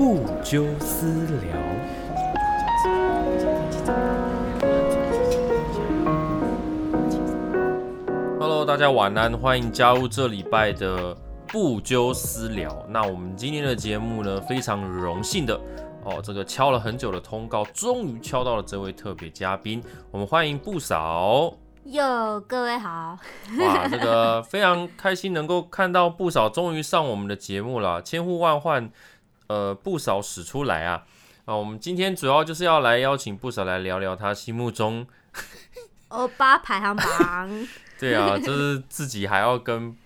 不纠私聊。Hello，大家晚安，欢迎加入这礼拜的不纠私聊。那我们今天的节目呢，非常荣幸的哦，这个敲了很久的通告，终于敲到了这位特别嘉宾，我们欢迎不少。哟，各位好，哇，这个非常开心能够看到不少终于上我们的节目了，千呼万唤，呃，不少使出来啊啊！我们今天主要就是要来邀请不少来聊聊他心目中，欧巴排行榜，对啊，就是自己还要跟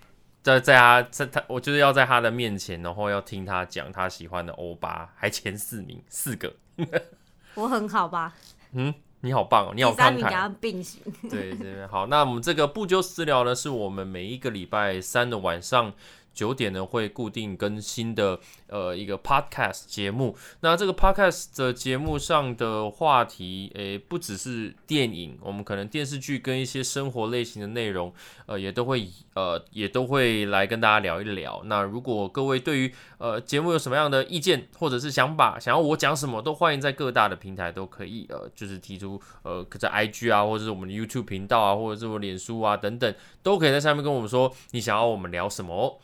在在他在他，我就是要在他的面前，然后要听他讲他喜欢的欧巴，还前四名四个，我很好吧？嗯，你好棒哦，你好慷慨他。并行，对对，好，那我们这个不纠私聊呢，是我们每一个礼拜三的晚上九点呢会固定更新的呃一个 podcast 节目。那这个 podcast 的节目上的话题，诶，不只是电影，我们可能电视剧跟一些生活类型的内容，呃，也都会呃也都会来跟大家聊一聊。那如果各位对于呃节目有什么样的意见或者是想法，想要我讲什么，都欢迎在各大的平台都可以呃就是提出呃在 IG 啊，或者是我们的 YouTube 频道啊，或者是我脸书啊等等，都可以在上面跟我们说你想要我们聊什么哦。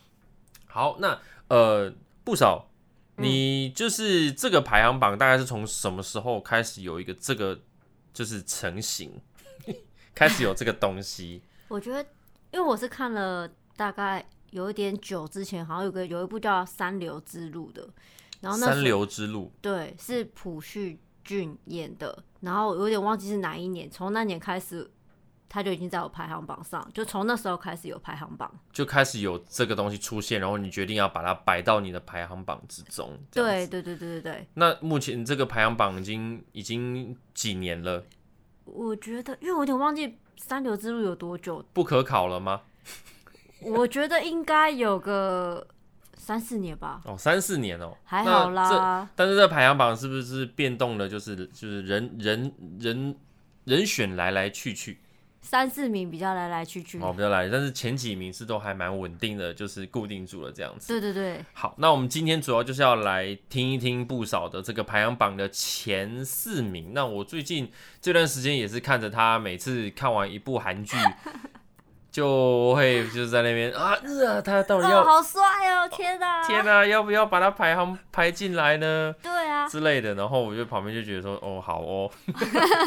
好，那呃不少，你就是这个排行榜大概是从什么时候开始有一个这个就是成型，开始有这个东西？我觉得，因为我是看了大概有一点久之前，好像有个有一部叫《三流之路》的，然后那三流之路，对是朴叙俊演的，然后有点忘记是哪一年，从那年开始。他就已经在我排行榜上，就从那时候开始有排行榜。就开始有这个东西出现，然后你决定要把它摆到你的排行榜之中。对对对对对对，那目前这个排行榜已经已经几年了？我觉得，因为我有点忘记《三流之路》有多久，不可考了吗？我觉得应该有个三四年吧，哦，三四年哦，还好啦。但是这排行榜是不是变动了？就是就是人人人人选来来去去，三四名比较来来去去。哦，比较来，但是前几名是都还蛮稳定的，就是固定住了这样子。对对对，好，那我们今天主要就是要来听一听不少的这个排行榜的前四名。那我最近这段时间也是看着他每次看完一部韩剧，就会就是在那边啊，呃，他到底哦，要、好帅哦！天哪，天啊，要不要把他排行排进来呢？对啊，之类的，然后我就旁边就觉得说，哦，好哦，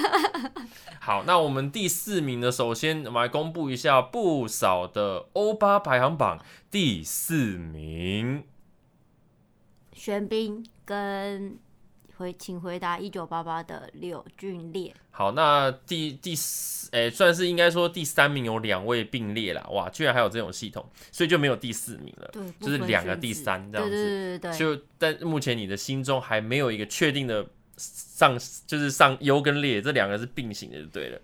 好，那我们第四名呢，首先我们来公布一下不少的欧巴排行榜第四名，玄彬跟回，请回答一九八八的柳俊烈。好，那第第四，诶、算是应该说第三名有两位并列啦，哇，居然还有这种系统，所以就没有第四名了，对，就是两个第三这样子，对对对对对，就但目前你的心中还没有一个确定的上，就是上优跟劣这两个是并行的就对了，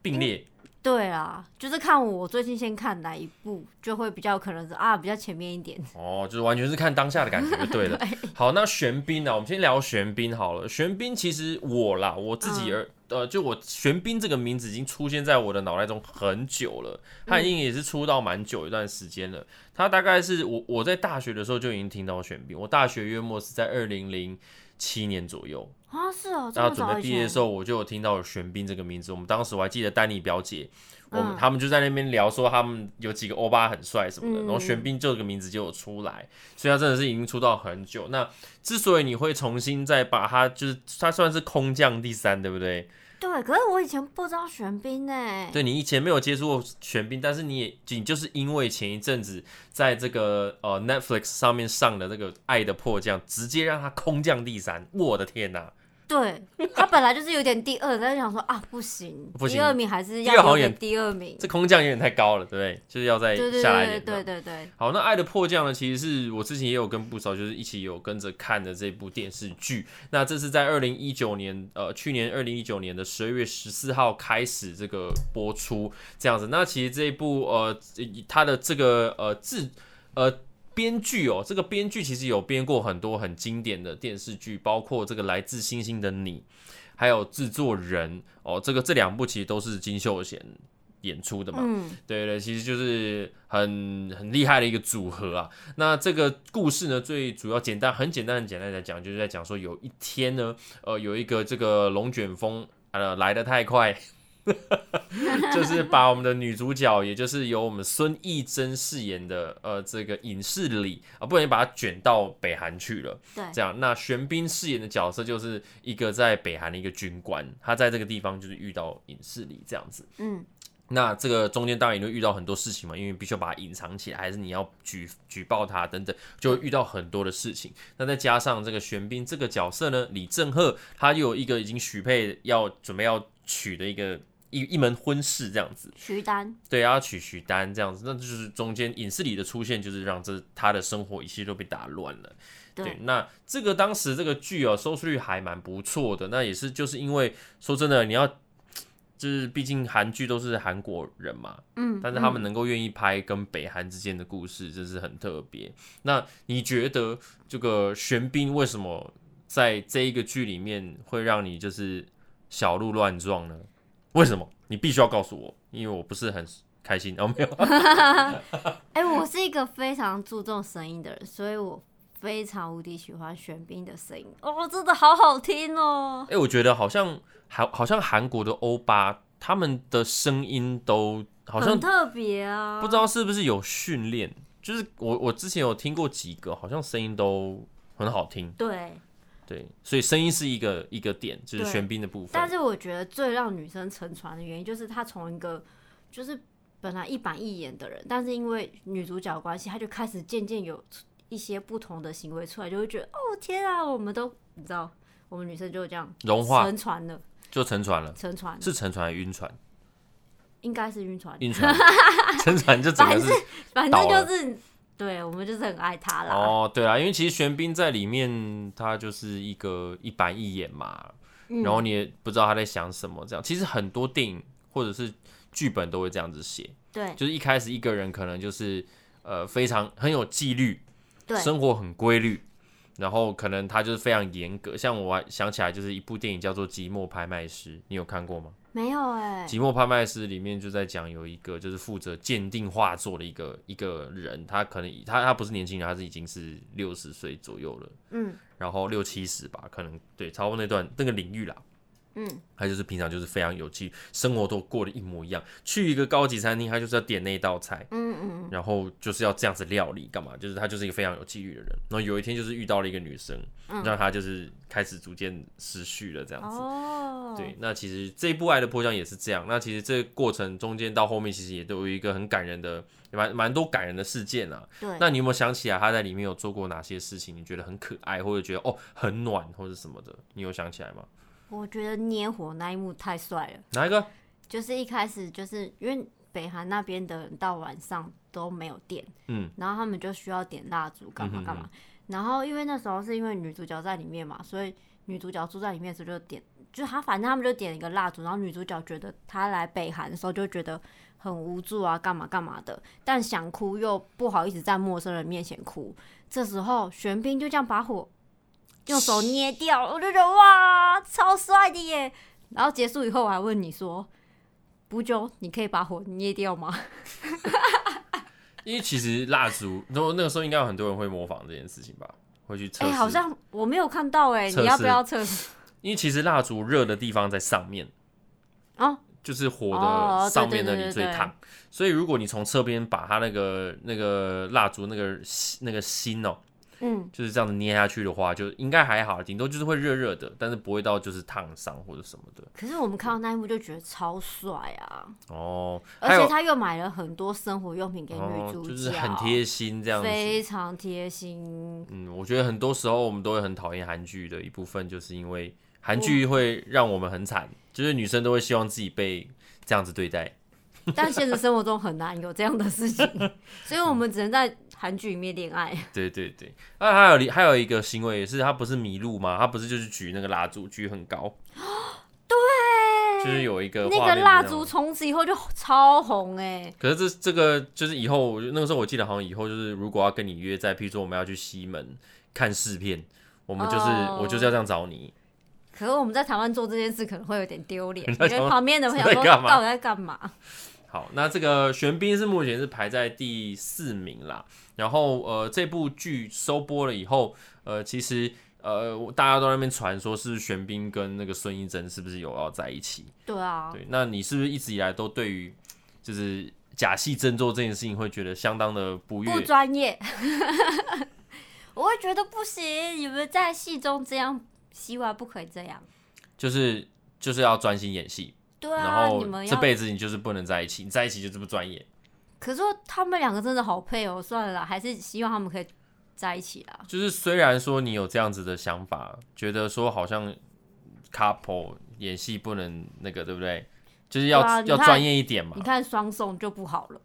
并列。对啊，就是看我最近先看哪一部，就会比较可能是啊比较前面一点。哦，就是完全是看当下的感觉就对了。好，那玄彬呢？我们先聊玄彬好了。玄彬其实我啦，我自己而、呃，就我玄彬这个名字已经出现在我的脑袋中很久了，他已经也是出道蛮久一段时间了。他大概是我我在大学的时候就已经听到玄彬，我大学约莫是在二零零七年左右。啊，是哦，这然后准备毕业的时候，我就有听到有玄彬这个名字。我们当时我还记得丹尼表姐，我们、嗯他们就在那边聊说他们有几个欧巴很帅什么的，嗯然后玄彬这个名字就有出来，所以他真的是已经出道很久。那之所以你会重新再把他，就是他算是空降第三，对不对？对，可是我以前不知道玄彬呢。对你以前没有接触过玄彬，但是你也你就是因为前一阵子在这个呃 Netflix 上面上的这个《爱的迫降》，直接让他空降第三，我的天哪！对，他本来就是有点第二，但是想说啊，不行，不行第二名还是要有点第二名。这空降有点太高了，对不对？就是要再下来一点。对对对，好，那《爱的迫降》呢，其实是我之前也有跟不少就是一起有跟着看的这部电视剧。那这是在二零一九年，呃，去年二零一九年的十二月十四号开始这个播出这样子。那其实这一部呃，它的这个呃制呃。编剧哦，这个编剧其实有编过很多很经典的电视剧，包括这个《来自星星的你》，还有制作人哦，这个这两部其实都是金秀贤演出的嘛。嗯，对对，其实就是很很厉害的一个组合啊。那这个故事呢，最主要简单很简单很简单的讲，就是在讲说有一天呢，呃，有一个这个龙卷风呃来的太快。就是把我们的女主角，也就是由我们孙艺珍饰演的呃这个尹世里啊，不小心把她卷到北韩去了。对，这样，那玄彬饰演的角色就是一个在北韩的一个军官，他在这个地方就是遇到尹世里这样子。嗯，那这个中间当然也会遇到很多事情嘛，因为必须要把它隐藏起来，还是你要举举报他等等，就会遇到很多的事情。那再加上这个玄彬这个角色呢，李正赫他又有一个已经许配要准备要娶的一个。一一门婚事这样子，徐丹对，要娶徐丹这样子，那就是中间影视里的出现，就是让这他的生活一切都被打乱了。对，那这个当时这个剧哦，收视率还蛮不错的。那也是就是因为说真的，你要就是毕竟韩剧都是韩国人嘛，嗯，但是他们能够愿意拍跟北韩之间的故事，这是很特别。那你觉得这个玄彬为什么在这一个剧里面会让你就是小鹿乱撞呢？为什么？你必须要告诉我，因为我不是很开心哦，没有。哎，我是一个非常注重声音的人，所以我非常无敌喜欢玄彬的声音哦，真的好好听哦。哎，我觉得好像好，好像韩国的欧巴他们的声音都好像特别啊，不知道是不是有训练。就是我我之前有听过几个，好像声音都很好听。对。对，所以声音是一个一个点，就是玄彬的部分。但是我觉得最让女生沉船的原因，就是她从一个就是本来一板一眼的人，但是因为女主角关系，她就开始渐渐有一些不同的行为出来，就会觉得哦天啊，我们都你知道，我们女生就这样融化沉船了，就沉船了，沉船是沉船还是晕船？应该是晕船，晕船，沉船就整个是，反正就是。对我们就是很爱他啦。哦，对啊，因为其实玄彬在里面，他就是一个一板一眼嘛，然后你也不知道他在想什么。这样，其实很多电影或者是剧本都会这样子写。对，就是一开始一个人可能就是呃非常很有纪律，对，生活很规律，然后可能他就是非常严格。像我想起来，就是一部电影叫做《寂寞拍卖师》，你有看过吗？没有哎，《寂寞拍卖师》里面就在讲有一个就是负责鉴定画作的一个一个人，他可能他他不是年轻人，他是已经是六十岁左右了，嗯，然后六七十吧，可能对，超过那段那个领域啦。嗯，他就是平常就是非常有趣，生活都过得一模一样。去一个高级餐厅，他就是要点那道菜，嗯嗯，然后就是要这样子料理，干嘛？就是他就是一个非常有纪律的人。然后有一天就是遇到了一个女生，让他就是开始逐渐失序了，这样子。哦，对，那其实这一部《爱的迫降》也是这样。那其实这个过程中间到后面，其实也都有一个很感人的，蛮蛮多感人的事件啊。对，那你有没有想起来他在里面有做过哪些事情？你觉得很可爱，或者觉得哦很暖，或者什么的？你有想起来吗？我觉得捏火那一幕太帅了。哪一个？就是一开始就是因为北韩那边的人到晚上都没有电，嗯，然后他们就需要点蜡烛干嘛干嘛。然后因为那时候是因为女主角在里面嘛，所以女主角住在里面的时候就点，就他反正他们就点一个蜡烛。然后女主角觉得她来北韩的时候就觉得很无助啊，干嘛干嘛的，但想哭又不好意思在陌生人面前哭。这时候玄彬就这样把火。用手捏掉，我就觉得哇，超帅的耶！然后结束以后，我还问你说：“不就你可以把火捏掉吗？”因为其实蜡烛，然后那个时候应该有很多人会模仿这件事情吧，会去测。哎，好像我没有看到哎，你要不要测试？因为其实蜡烛热的地方在上面，哦，就是火的上面那里最烫，所以如果你从侧边把它那个那个蜡烛那个那个芯哦。嗯，就是这样子捏下去的话，就应该还好，顶多就是会热热的，但是不会到就是烫伤或者什么的。可是我们看到那一幕就觉得超帅啊！哦，而且他又买了很多生活用品给女主角，就是很贴心这样子，非常贴心。嗯，我觉得很多时候我们都会很讨厌韩剧的一部分，就是因为韩剧会让我们很惨，就是女生都会希望自己被这样子对待。但现实生活中很难有这样的事情，所以我们只能在韩剧里面恋爱。对对对，那还有还有一个行为也是，他不是迷路吗？他不是就是举那个蜡烛举很高，对，就是有一个那个蜡烛从此以后就超红哎。可是这这个就是以后那个时候我记得好像以后就是如果要跟你约在，譬如说我们要去西门看试片，我们就是我就是要这样找你。可是我们在台湾做这件事可能会有点丢脸，因为旁边的朋友说到底在干嘛？好，那这个玄彬是目前是排在第四名啦。然后呃，这部剧收播了以后，呃，其实呃，大家都在那边传说是玄彬跟那个孙艺珍是不是有要在一起？对啊，对，那你是不是一直以来都对于就是假戏真做这件事情会觉得相当的不不悦？专业，我会觉得不行。你们在戏中这样，希望不可以这样。就是就是要专心演戏，然对啊，后你们要。这辈子你就是不能在一起，你在一起就是不专业。可是他们两个真的好配哦，算了啦，还是希望他们可以在一起啦。就是虽然说你有这样子的想法，觉得说好像 couple 演戏不能那个，对不对？就是要、啊要专业一点嘛你。看双宋就不好了。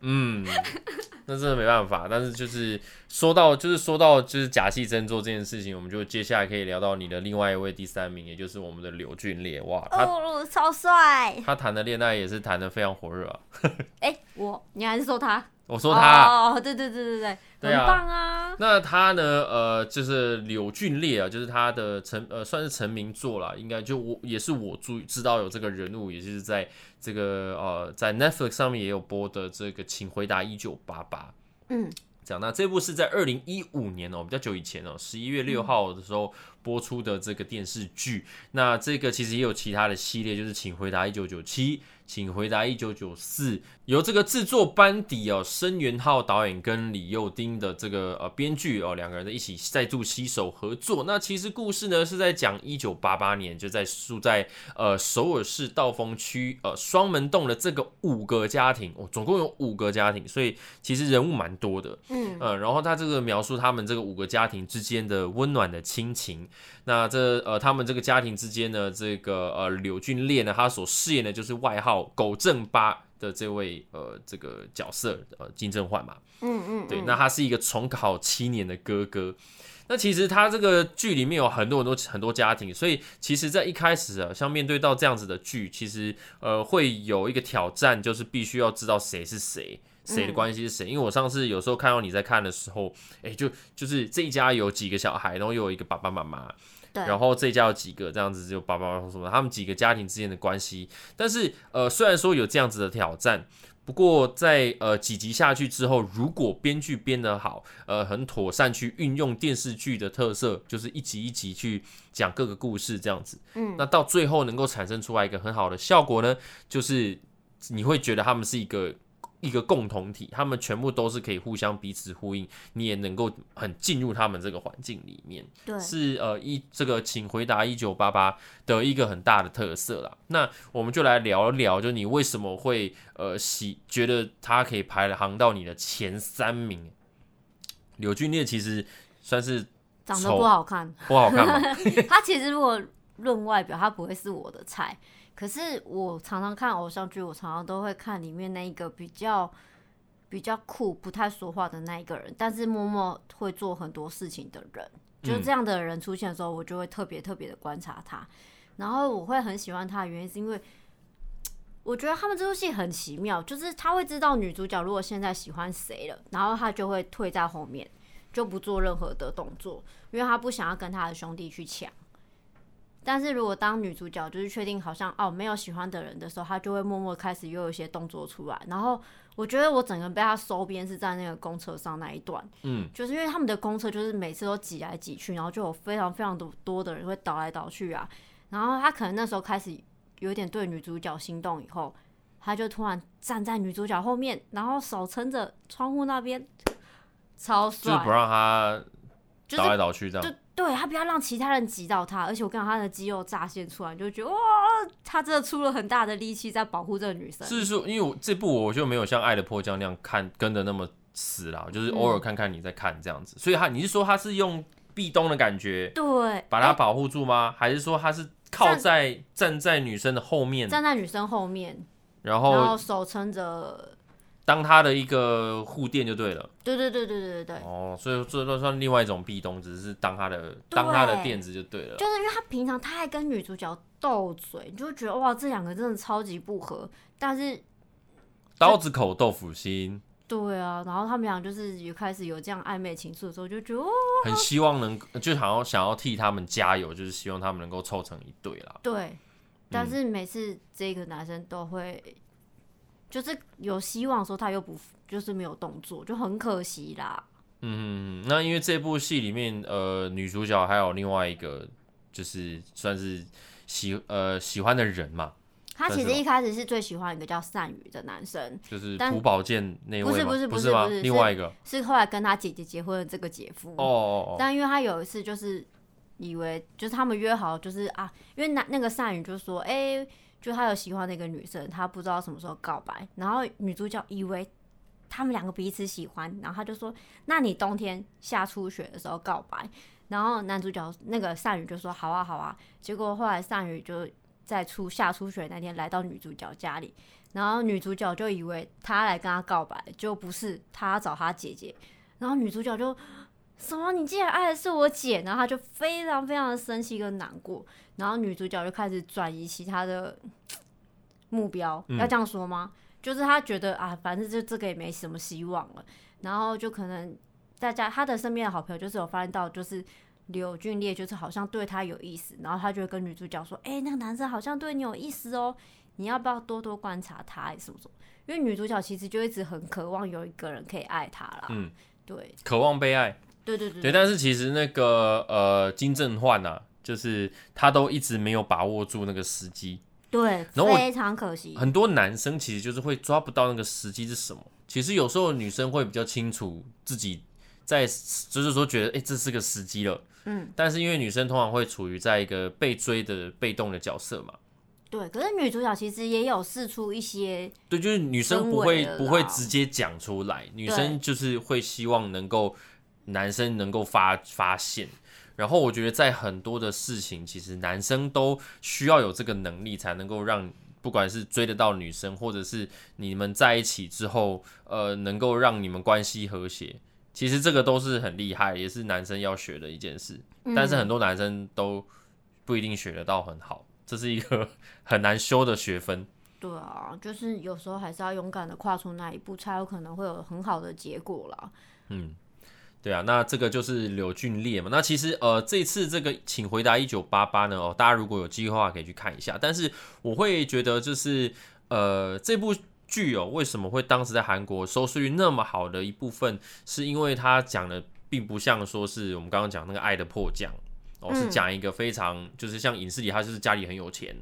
嗯，那真的没办法。但是就是说到就是说到就是假戏真做这件事情，我们就接下来可以聊到你的另外一位第三名，也就是我们的刘俊烈。哇，他、哦，超帅！他谈的恋爱也是谈的非常火热啊。哎、我你还是说他？我说他。哦，对对对对对，对啊很棒啊！那他呢？呃，就是柳俊烈啊，就是他的成呃算是成名作啦，应该就我也是我注知道有这个人物，也就是在这个呃在 Netflix 上面也有播的这个《请回答一九八八》。嗯，这样，那这部是在二零一五年哦，比较久以前哦，十一月六号的时候播出的这个电视剧。那这个其实也有其他的系列，就是《请回答一九九七》。请回答一九九四，由这个制作班底哦，申元浩导演跟李幼丁的这个呃编剧哦，两个人的一起再度携手合作。那其实故事呢是在讲一九八八年，就在住在呃首尔市道峰区呃双门洞的这个五个家庭，哦，总共有五个家庭，所以其实人物蛮多的。嗯，呃，然后他这个描述他们这个五个家庭之间的温暖的亲情。那这呃，他们这个家庭之间呢，这个呃柳俊烈呢，他所饰演的就是外号狗正八的这位呃这个角色呃金正焕嘛。嗯嗯，对，嗯那他是一个重考七年的哥哥。那其实他这个剧里面有很多很多很多家庭，所以其实，在一开始啊，像面对到这样子的剧，其实呃会有一个挑战，就是必须要知道谁是谁，谁的关系是谁。因为我上次有时候看到你在看的时候，哎、就就是这一家有几个小孩，然后又有一个爸爸妈妈，对，然后这家有几个这样子，只有爸爸妈妈什么，他们几个家庭之间的关系。但是呃，虽然说有这样子的挑战，不过在呃几集下去之后，如果编剧编得好，呃，很妥善去运用电视剧的特色，就是一集一集去讲各个故事这样子，嗯，那到最后能够产生出来一个很好的效果呢，就是你会觉得他们是一个。一个共同体，他们全部都是可以互相彼此呼应，你也能够很进入他们这个环境里面。对，是呃一这个请回答一九八八的一个很大的特色啦。那我们就来聊一聊，就你为什么会呃喜觉得他可以排行到你的前三名？柳俊烈其实算是长得不好看。不好看嘛，他其实如果论外表，他不会是我的菜。可是我常常看偶像剧，我常常都会看里面那一个比较比较酷、不太说话的那一个人，但是默默会做很多事情的人。就是这样的人出现的时候，我就会特别特别的观察他。然后我会很喜欢他的原因，是因为我觉得他们这部戏很奇妙，就是他会知道女主角如果现在喜欢谁了，然后他就会退在后面，就不做任何的动作，因为他不想要跟他的兄弟去抢。但是如果当女主角就是确定好像哦没有喜欢的人的时候，她就会默默开始又有一些动作出来。然后我觉得我整个被她收编是在那个公车上那一段，嗯，就是因为他们的公车就是每次都挤来挤去，然后就有非常非常多多的人会倒来倒去啊。然后他可能那时候开始有点对女主角心动，以后他就突然站在女主角后面，然后手撑着窗户那边，超帅，就是不让她就倒来倒去这就样。对他不要让其他人挤到他，而且我看到，他的肌肉乍现出来，你就觉得哇，他真的出了很大的力气在保护这个女生。是说，因为我这部我就没有像《爱的迫降》那样看跟的那么死啦，就是偶尔看看你在看这样子。所以他你是说他是用壁咚的感觉对，哎把他保护住吗？还是说他是靠在站在女生的后面，站在女生后面，然然后后手撑着，当他的一个护垫就对了？对对对对对对对，哦，所以这都算另外一种壁咚，只是当他的当他的垫子就对了。就是因为他平常太爱跟女主角斗嘴，你就会觉得哇，这两个真的超级不合。但是刀子口豆腐心，对啊，然后他们俩就是有开始有这样暧昧情愫的时候，就觉得哦，很希望能就想要想要替他们加油，就是希望他们能够凑成一对啦。对。但是每次这个男生都会就是有希望的时候他又不就是没有动作，就很可惜啦。嗯，那因为这部戏里面，呃，女主角还有另外一个，就是算是喜呃喜欢的人嘛，他其实一开始是最喜欢一个叫善宇的男生，就是朴宝剑那位不是吗不不是不是吗？不是另外一个，是后来跟他姐姐结婚的这个姐夫。哦哦哦，但因为他有一次就是以为就是他们约好就是啊，因为那那个善宇就说，哎、就他有喜欢的一个女生，他不知道什么时候告白，然后女主角以为他们两个彼此喜欢，然后他就说，那你冬天下初雪的时候告白，然后男主角那个善宇就说好啊好啊，结果后来善宇就在初下初雪那天来到女主角家里。然后女主角就以为他来跟他告白，就不是他找他姐姐。然后女主角就什么？你竟然爱的是我姐？然后他就非常非常的生气跟难过。然后女主角就开始转移其他的目标，嗯要这样说吗？就是他觉得啊，反正就这个也没什么希望了。然后就可能大家他的身边的好朋友就是有发现到，就是柳俊烈就是好像对他有意思，然后他就会跟女主角说：“哎、那个男生好像对你有意思哦，你要不要多多观察他？什么什么？”因为女主角其实就一直很渴望有一个人可以爱她啦。嗯，对渴望被爱，对对对对，但是其实那个呃金正焕呐，就是他都一直没有把握住那个时机，对，然后非常可惜。很多男生其实就是会抓不到那个时机是什么。其实有时候女生会比较清楚自己在，就是说觉得哎、诶这是个时机了。嗯，但是因为女生通常会处于在一个被追的被动的角色嘛，对，可是女主角其实也有试出一些，对，就是女生不会不会直接讲出来，女生就是会希望能够男生能够发发现。然后我觉得在很多的事情，其实男生都需要有这个能力，才能够让不管是追得到女生，或者是你们在一起之后，呃，能够让你们关系和谐。其实这个都是很厉害，也是男生要学的一件事。但是很多男生都不一定学得到很好，这是一个很难修的学分。对啊，就是有时候还是要勇敢的跨出那一步，才有可能会有很好的结果啦。嗯，对啊，那这个就是柳俊烈嘛。那其实呃，这次这个请回答一九八八呢，哦，大家如果有机会的话可以去看一下。但是我会觉得就是呃，这部剧哦，为什么会当时在韩国收视率那么好的一部分，是因为他讲的并不像说是我们刚刚讲那个《爱的迫降》哦，是嗯讲一个非常就是像影视里他就是家里很有钱，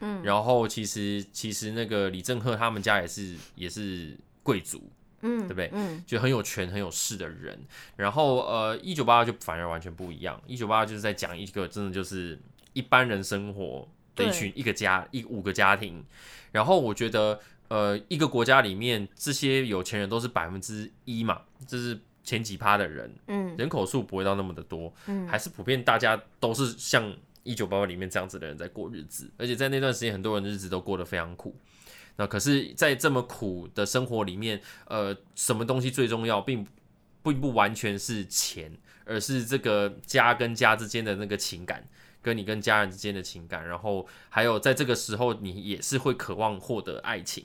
嗯，然后其实其实那个李正赫他们家也是也是贵族，嗯，对不对嗯，就很有权很有势的人。然后呃，一九八八就反而完全不一样，一九八八就是在讲一个真的就是一般人生活的一群一个家一五个家庭。然后我觉得呃，一个国家里面这些有钱人都是百分之一嘛，这是前几趴的人，嗯，人口数不会到那么的多，嗯还是普遍大家都是像一九八八里面这样子的人在过日子，而且在那段时间很多人日子都过得非常苦。那可是，在这么苦的生活里面，呃，什么东西最重要，并并不完全是钱，而是这个家跟家之间的那个情感，跟你跟家人之间的情感，然后还有在这个时候，你也是会渴望获得爱情。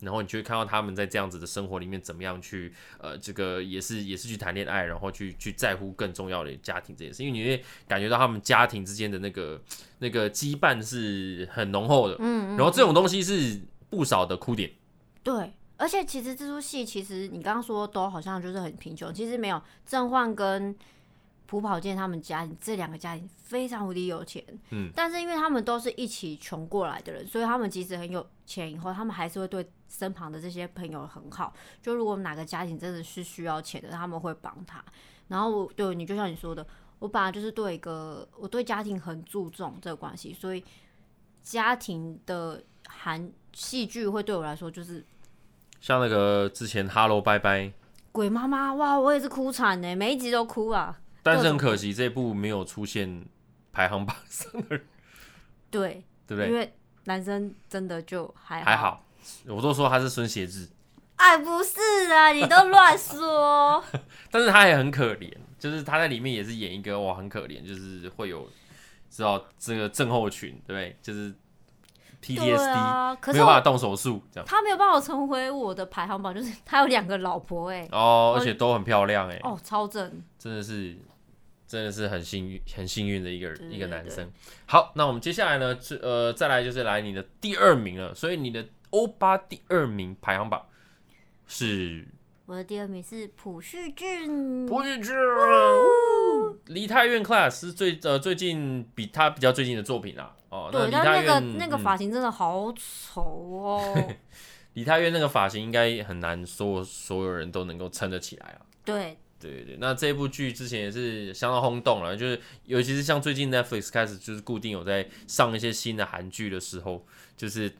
然后你就会看到他们在这样子的生活里面怎么样去，呃，这个也是也是去谈恋爱，然后去去在乎更重要的家庭这件事，因为你会感觉到他们家庭之间的那个那个羁绊是很浓厚的，嗯，然后这种东西是不少的哭点，对，而且其实这出戏，其实你刚刚说都好像就是很贫穷，其实没有。郑焕跟朴宝剑他们家庭这两个家庭非常无敌有钱，嗯，但是因为他们都是一起穷过来的人，所以他们即使很有钱以后，他们还是会对身旁的这些朋友很好。就如果哪个家庭真的是需要钱的，他们会帮他。然后我对你就像你说的，我本来就是对一个我对家庭很注重这个关系，所以家庭的韩戏剧会对我来说就是像那个之前《Hello 拜拜》，鬼妈妈哇，我也是哭惨呢，每一集都哭啊。但是很可惜这部没有出现排行榜上的人，对，对不对？因为男生真的就还还好，我都说他是孙协志，哎，不是啊，你都乱说。但是他也很可怜，就是他在里面也是演一个哇很可怜，就是会有知道这个症候群，对不对？就是对 PTSD、啊，可没有办法动手术这样。他没有办法成为我的排行榜，就是他有两个老婆哎、哦，而且都很漂亮哎、哦，超正。真的是真的是很幸运很幸运的一个对一个男生。好，那我们接下来呢，是呃再来就是来你的第二名了，所以你的欧巴第二名排行榜是？我的第二名是朴叙俊，朴叙俊，梨泰院 class 是最呃最近比他比较最近的作品啊。哦，对，梨但那个那个嗯发型真的好丑哦。梨泰院那个发型应该很难说所有人都能够撑得起来啊。对，对对对，那这部剧之前也是相当轰动了，就是尤其是像最近 Netflix 开始就是固定有在上一些新的韩剧的时候，就是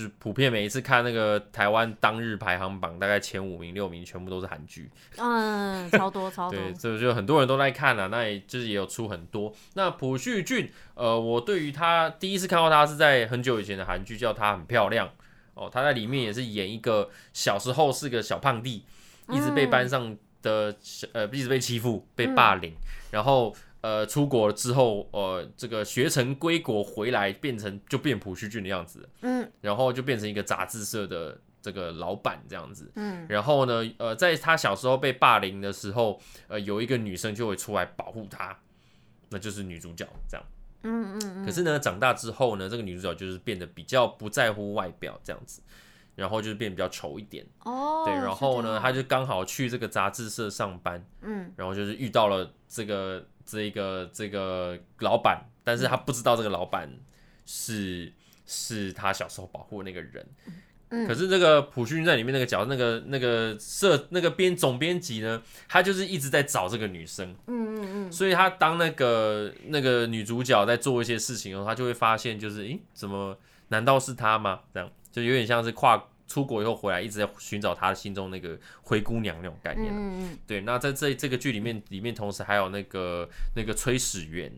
就是普遍每一次看那个台湾当日排行榜，大概前五名、六名全部都是韩剧。嗯，超多超多。对，这就很多人都在看了、那也就是也有出很多。那朴叙俊，呃，我对于他第一次看到他是在很久以前的韩剧叫《她很漂亮》哦，他在里面也是演一个小时候是个小胖弟，一直被班上的小呃一直被欺负、被霸凌，然后。呃，出国之后，呃，这个学成归国回来，变成就变朴叙俊的样子，嗯然后就变成一个杂志社的这个老板这样子，嗯然后呢，呃，在他小时候被霸凌的时候，呃，有一个女生就会出来保护他，那就是女主角这样。嗯嗯嗯。可是呢，长大之后呢，这个女主角就是变得比较不在乎外表这样子，然后就是变得比较丑一点。哦。对，然后呢，她就刚好去这个杂志社上班，嗯然后就是遇到了这个这个这个老板，但是他不知道这个老板是是他小时候保护的那个人。嗯可是这个朴叙俊在里面那个角，那个那个社那个编总编辑呢，他就是一直在找这个女生，嗯嗯嗯。所以他当那个那个女主角在做一些事情的时候，他就会发现就是，诶，怎么难道是他吗？这样就有点像是跨出国以后回来一直在寻找他心中那个灰姑娘那种概念。嗯嗯对，那在这这个剧里面，里面同时还有那个那个崔始源，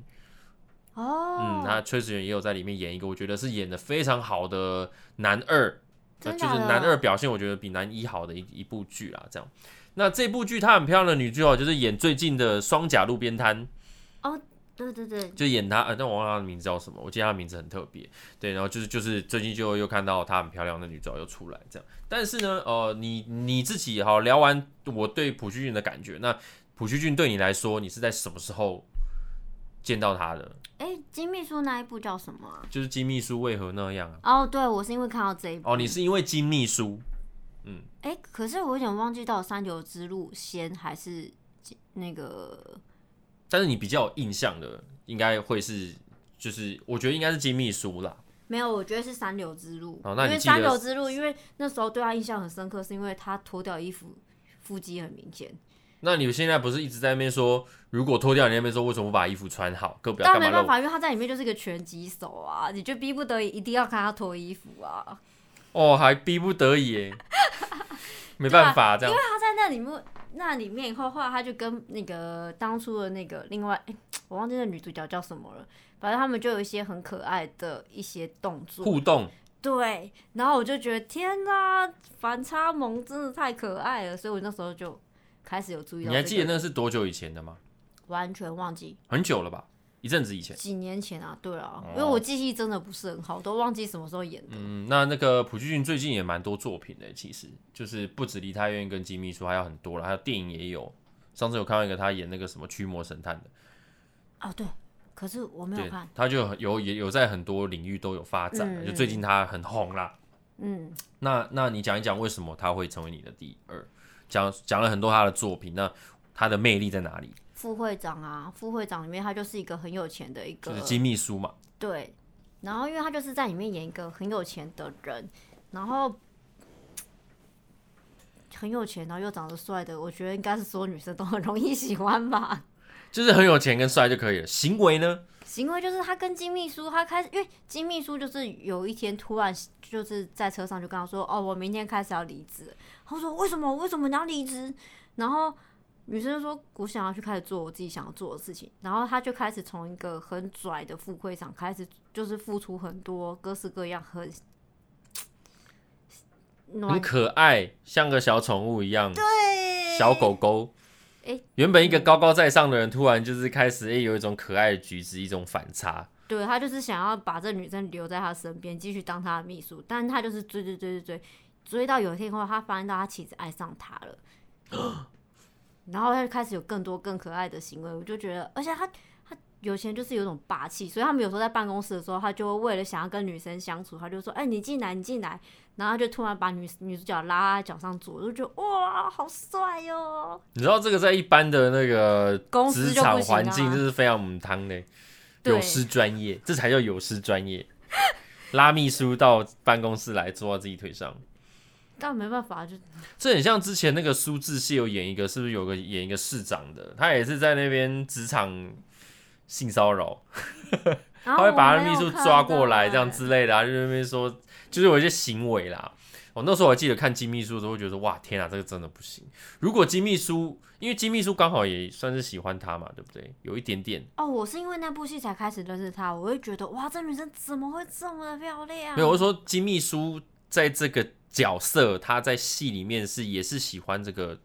嗯。哦。嗯，那崔始源也有在里面演一个，我觉得是演的非常好的男二，呃就是男二表现，我觉得比男一好的一一部剧啦。这样，那这部剧她很漂亮的女主角就是演最近的《双甲路边摊》，对对对。就演她，呃，但我忘了她的名字叫什么，我记得她的名字很特别。对，然后就是就是最近就又看到她很漂亮的女主角又出来这样。但是呢，呃，你你自己好聊完我对朴叙俊的感觉，那朴叙俊对你来说，你是在什么时候见到他的？哎，金秘书那一部叫什么啊？就是金秘书为何那样啊？哦，对，我是因为看到这一部。哦，你是因为金秘书，嗯哎，可是我有点忘记到三流之路先还是那个但是你比较有印象的，应该会是，就是我觉得应该是金秘书啦。没有，我觉得是三流之路。因为哦那因为三流之路，因为那时候对他印象很深刻，是因为他脱掉衣服，腹肌很明显。那你们现在不是一直在那边说，如果脱掉你那边说为什么不把衣服穿好，更不要干嘛露？但没办法，因为他在里面就是一个拳击手啊，你就逼不得已一定要看他脱衣服啊。哦，还逼不得已耶，没办法这样。因为他在那里面那里面以后，后来他就跟那个当初的那个另外，欸、我忘记那女主角叫什么了。反正他们就有一些很可爱的一些动作，互动，对，然后我就觉得天哪，反差萌真的太可爱了，所以我那时候就开始有注意到、你还记得？那是多久以前的吗？完全忘记很久了吧，一阵子以前。几年前啊，对啊，哦因为我记忆真的不是很好，都忘记什么时候演的。嗯，那那个朴叙俊最近也蛮多作品的，其实就是不止梨泰院跟金秘书，还有很多了，还有电影也有。上次有看到一个他演那个什么驱魔神探的，啊，对，可是我没有看，，他就有也有在很多领域都有发展，嗯就最近他很红啦。嗯，那那你讲一讲为什么他会成为你的第二？讲讲了很多他的作品，那他的魅力在哪里？副会长啊，副会长里面他就是一个很有钱的一个就是金秘书嘛，对，然后因为他就是在里面演一个很有钱的人，然后很有钱，然后又长得帅的，我觉得应该是所有女生都很容易喜欢吧。就是很有钱跟帅就可以了。行为呢？行为就是他跟金秘书，他开始，因为金秘书就是有一天突然就是在车上就跟他说：“哦，我明天开始要离职。”他说：“为什么？为什么你要离职？”然后女生就说：“我想要去开始做我自己想要做的事情。”然后他就开始从一个很拽的副会长开始，就是付出很多各式各样很很可爱，像个小宠物一样，对小狗狗。诶原本一个高高在上的人，突然就是开始诶、有一种可爱的举止，一种反差。对他就是想要把这女生留在他身边，继续当他的秘书，但他就是追追追追追，追到有一天后，他发现到他妻子爱上他了，然后他就开始有更多更可爱的行为，我就觉得，而且他他有钱人就是有种霸气，所以他们有时候在办公室的时候，他就会为了想要跟女生相处，他就说：“哎、你进来，你进来。”然后他就突然把女女主角拉在脚上坐，我就觉得哇，好帅哟、你知道这个在一般的那个 职场环境，这是非常母汤的，有失专业，这才叫有失专业。拉秘书到办公室来坐到自己腿上，但没办法，就这很像之前那个苏志燮有演一个，是不是有个演一个市长的？他也是在那边职场性骚扰，他会把我他秘书抓过来这样之类的、啊，就在那边说，就是有一些行为啦。我那时候我记得看金秘书的时候，会觉得哇，天啊，这个真的不行。如果金秘书，因为金秘书刚好也算是喜欢他嘛，对不对？有一点点。哦，我是因为那部戏才开始认识他，我会觉得哇，这女生怎么会这么的漂亮？没有，我是说金秘书在这个角色，他在戏里面是也是喜欢这个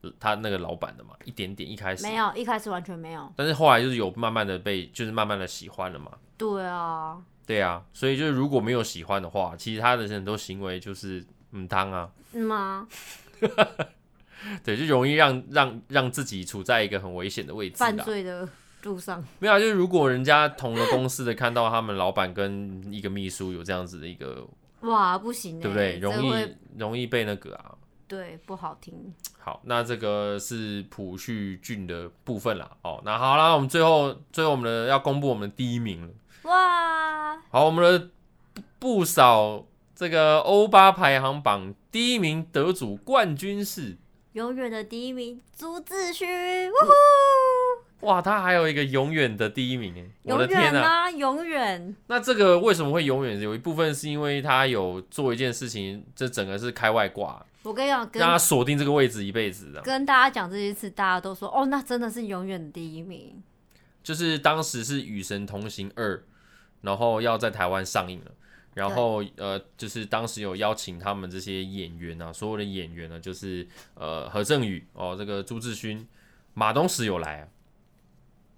呃他那个老板的嘛，一点点一开始没有，一开始完全没有。但是后来就是有慢慢的被，就是慢慢的喜欢了嘛。对啊，对啊，所以就是如果没有喜欢的话，其实他的很多行为就是嗯当啊，嗯吗？对，就容易让让让自己处在一个很危险的位置犯。罪的路上，没有、啊，就是如果人家同个公司的看到他们老板跟一个秘书有这样子的一个，哇，不行、欸，对不对？容易容易被那个啊。对不好听。好，那这个是朴叙俊的部分啦。哦，那好啦，我们最后最后我们的要公布我们的第一名了。哇，好，我们的不不少这个欧巴排行榜第一名得主冠军是，永远的第一名朱志勋，呜呼，哇，他还有一个永远的第一名哎，我永的天呐、永远。那这个为什么会永远？有一部分是因为他有做一件事情，这整个是开外挂，我跟你讲，跟让他锁定这个位置一辈子的。跟大家讲这些事，大家都说哦，那真的是永远的第一名。就是当时是《与神同行二》，然后要在台湾上映了。然后呃，就是当时有邀请他们这些演员啊，所有的演员呢，就是呃何正宇哦，这个朱志勋、马东石有来啊，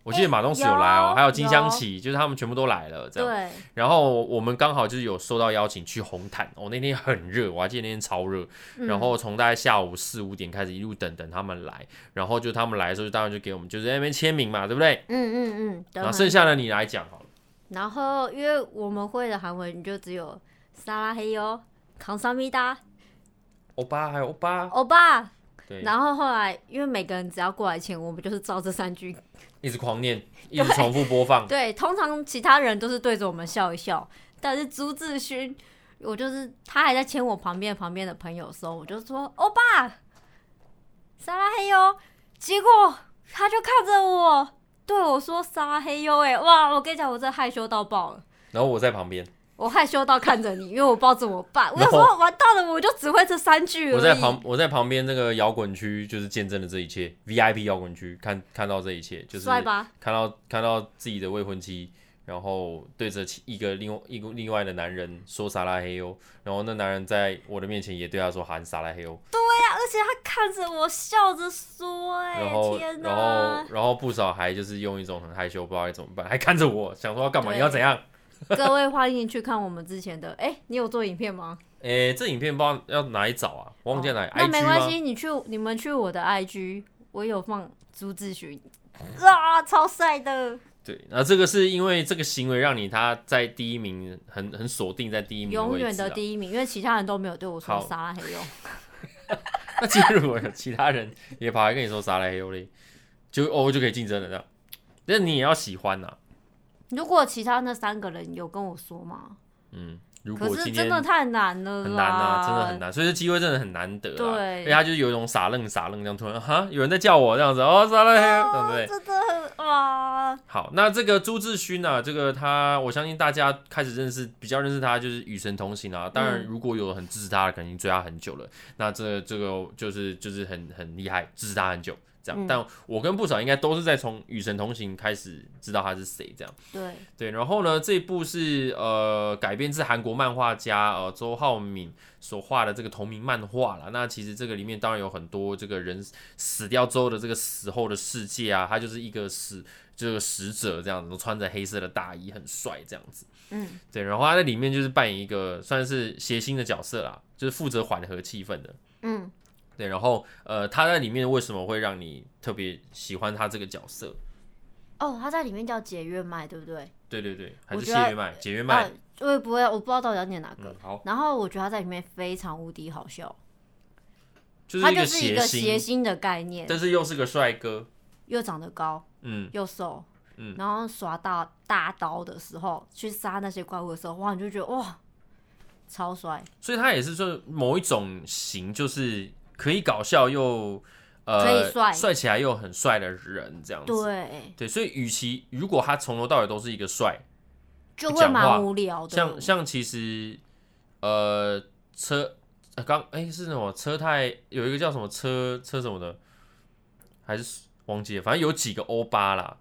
我记得哎马东石有来哦，有还有金香琪，就是他们全部都来了这样。对，然后我们刚好就是有收到邀请去红毯，哦，那天很热，我还记得那天超热。嗯然后从大概下午四五点开始一路等等他们来，然后就他们来的时候，当然就给我们就是在那边签名嘛，对不对？嗯嗯嗯，然后剩下的你来讲好了。然后因为我们会的韩文就只有撒拉嘿哟、康萨米达、欧巴还有欧巴，欧巴。对，然后后来因为每个人只要过来前，我们就是照这三句。一直狂念，一直重复播放。对，通常其他人都是对着我们笑一笑，但是朱志勋，我就是他还在牵我旁边旁边的朋友的时候，我就说欧巴，撒拉嘿哟，结果他就看着我。对我说撒拉嘿哟，哎，哇！我跟你讲，我真的害羞到爆了。然后我在旁边，我害羞到看着你，因为我不知道怎么办。我然后就说完蛋了，我就只会这三句。我在旁，我在旁边那个摇滚区，就是见证了这一切。VIP 摇滚区看看到这一切，就是？看到看到自己的未婚妻，然后对着一个另外一个另外的男人说撒拉嘿哟，然后那男人在我的面前也对他说喊撒拉嘿哟，而且他看着我笑着说、哎，然后然哪！后然后不少还就是用一种很害羞，不知道该怎么办，还看着我想说要干嘛？你要怎样？各位欢迎去看我们之前的，哎、你有做影片吗？诶、这影片不知道要哪里找啊？我忘记在哪里、哦那？没关系，你去你们去我的 IG，我有放朱志勋，啊，超帅的，对，那这个是因为这个行为让你他在第一名很很锁定在第一名永远。的第一名，因为其他人都没有对我说好撒拉嘿哟。那今天如果有其他人也跑来跟你说撒来黑油嘞，就哦就可以竞争了这样。但你也要喜欢呐、如果其他那三个人有跟我说吗？嗯，如可是果真的太难了啦，很难啊，真的很难，所以这机会真的很难得啊。对而且他就是有一种傻愣傻愣这样，突然哈有人在叫我这样子哦，撒来黑油，对不对？真的很哇，好，那这个朱志勋啊，这个他，我相信大家开始认识，比较认识他就是《与神同行》啊。当然，嗯如果有很支持他的，肯定追他很久了。那这这个就是就是很很厉害，支持他很久这样。嗯但我跟不少应该都是在从《与神同行》开始知道他是谁这样。对，对，然后呢，这一部是呃改编自韩国漫画家呃周浩敏所画的这个同名漫画啦。那其实这个里面当然有很多这个人死掉之后的这个死后的世界啊，他就是一个死这个死者这样子，都穿着黑色的大衣，很帅这样子。嗯，对，然后他在里面就是扮演一个算是谐星的角色啦，就是负责缓和气氛的。嗯，对，然后呃，他在里面为什么会让你特别喜欢他这个角色？哦，他在里面叫解约麦，对不对？对对对，还是解约麦，解约麦啊。，我也不会，我不知道到底要念哪个。嗯，好，然后我觉得他在里面非常无敌好笑，就是一个他就是一个谐星的概念，但是又是个帅哥。又长得高嗯，又瘦，嗯然后耍大大刀的时候去杀那些怪物的时候，哇，你就觉得哇，超帅，所以他也是说某一种型，就是可以搞笑又呃帅。帅起来又很帅的人这样子。对，对，所以与其如果他从头到尾都是一个帅，就会蛮无聊的。像像其实呃车呃刚哎、是什么？车太有一个叫什么车车什么的，还是忘记了，反正有几个欧巴啦，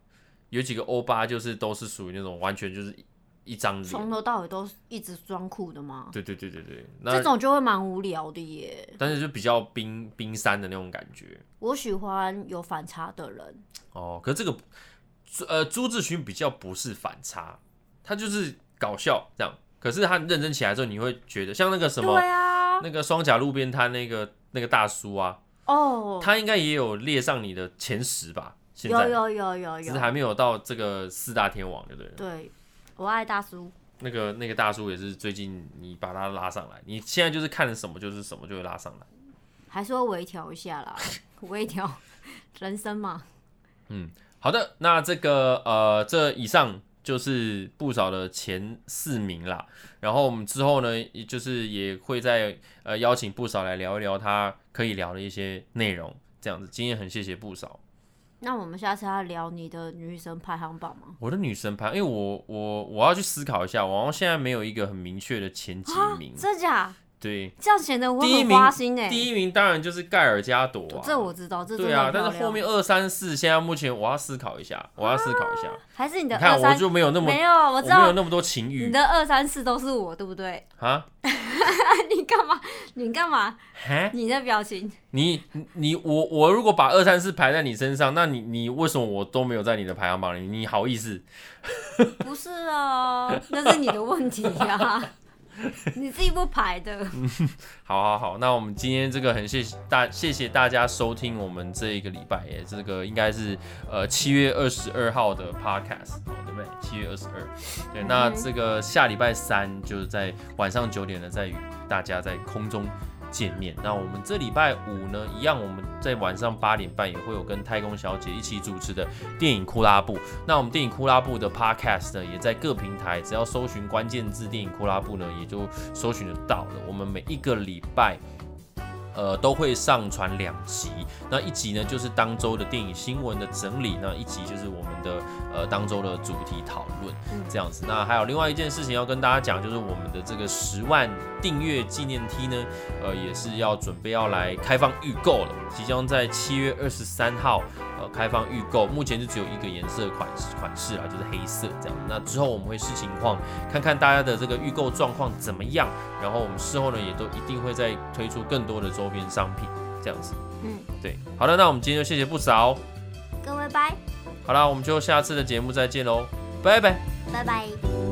有几个欧巴就是都是属于那种完全就是一一张从，头到尾都一直装酷的吗？对对对对对，这种就会蛮无聊的耶。但是就比较冰冰山的那种感觉我喜欢有反差的人，哦。可是这个呃朱志勋比较不是反差，他就是搞笑这样，可是他认真起来之后，你会觉得像那个什么对啊，那个双甲路边摊那个那个大叔啊。哦，他应该也有列上你的前十吧？现有在有有有有，只是还没有到这个四大天王，对不对？对，我爱大叔，那个那个大叔也是最近你把他拉上来，你现在就是看了什么就是什么就会拉上来。还是会微调一下啦，微调人生嘛。嗯好的，那这个呃，这以上就是不少的前四名啦。然后我们之后呢，就是也会再呃邀请不少来聊一聊他可以聊的一些内容，这样子。今天很谢谢不少。那我们下次要聊你的女神排行榜吗？我的女神排，因为我我我要去思考一下，我好像现在没有一个很明确的前几名。真假？对，这样显得我很花心哎、第一名当然就是盖尔加朵啊，这我知道，这真对啊，但是后面二三四，现在目前我要思考一下，我要思考一下。还是你的你看我就没有那么，没有，我我知道没有那么多情你的二三四都是我，对不对？啊。你干嘛？你干嘛？你的表情，你你我我如果把二三四排在你身上，那你你为什么我都没有在你的排行榜里？你好意思？不是啊，那是你的问题呀、你自己不排的。好好好，那我们今天这个很谢谢大谢谢大家收听我们这一个礼拜耶，这个应该是呃七月二十二号的 podcast，哦对不对？七月二十二，对，那这个下礼拜三就是在晚上九点呢，在与大家在空中见面。那我们这礼拜五呢，一样我们在晚上八点半也会有跟太空小姐一起主持的电影库拉布。那我们电影库拉布的 podcast 呢，也在各平台，只要搜寻关键字“电影库拉布”呢，也就搜寻得到了。我们每一个礼拜。呃，都会上传两集。那一集呢，就是当周的电影新闻的整理；那一集就是我们的呃当周的主题讨论，嗯这样子。那还有另外一件事情要跟大家讲，就是我们的这个十万订阅纪念 T 呢，呃，也是要准备要来开放预购了，即将在七月二十三号呃开放预购。目前就只有一个颜色款式款式啦，就是黑色这样。那之后我们会视情况看看大家的这个预购状况怎么样，然后我们事后呢也都一定会再推出更多的周边商品，这样子。嗯，对，好的，那我们今天就谢谢不少。各位拜好啦，我们就下次的节目再见喽，拜拜。拜拜。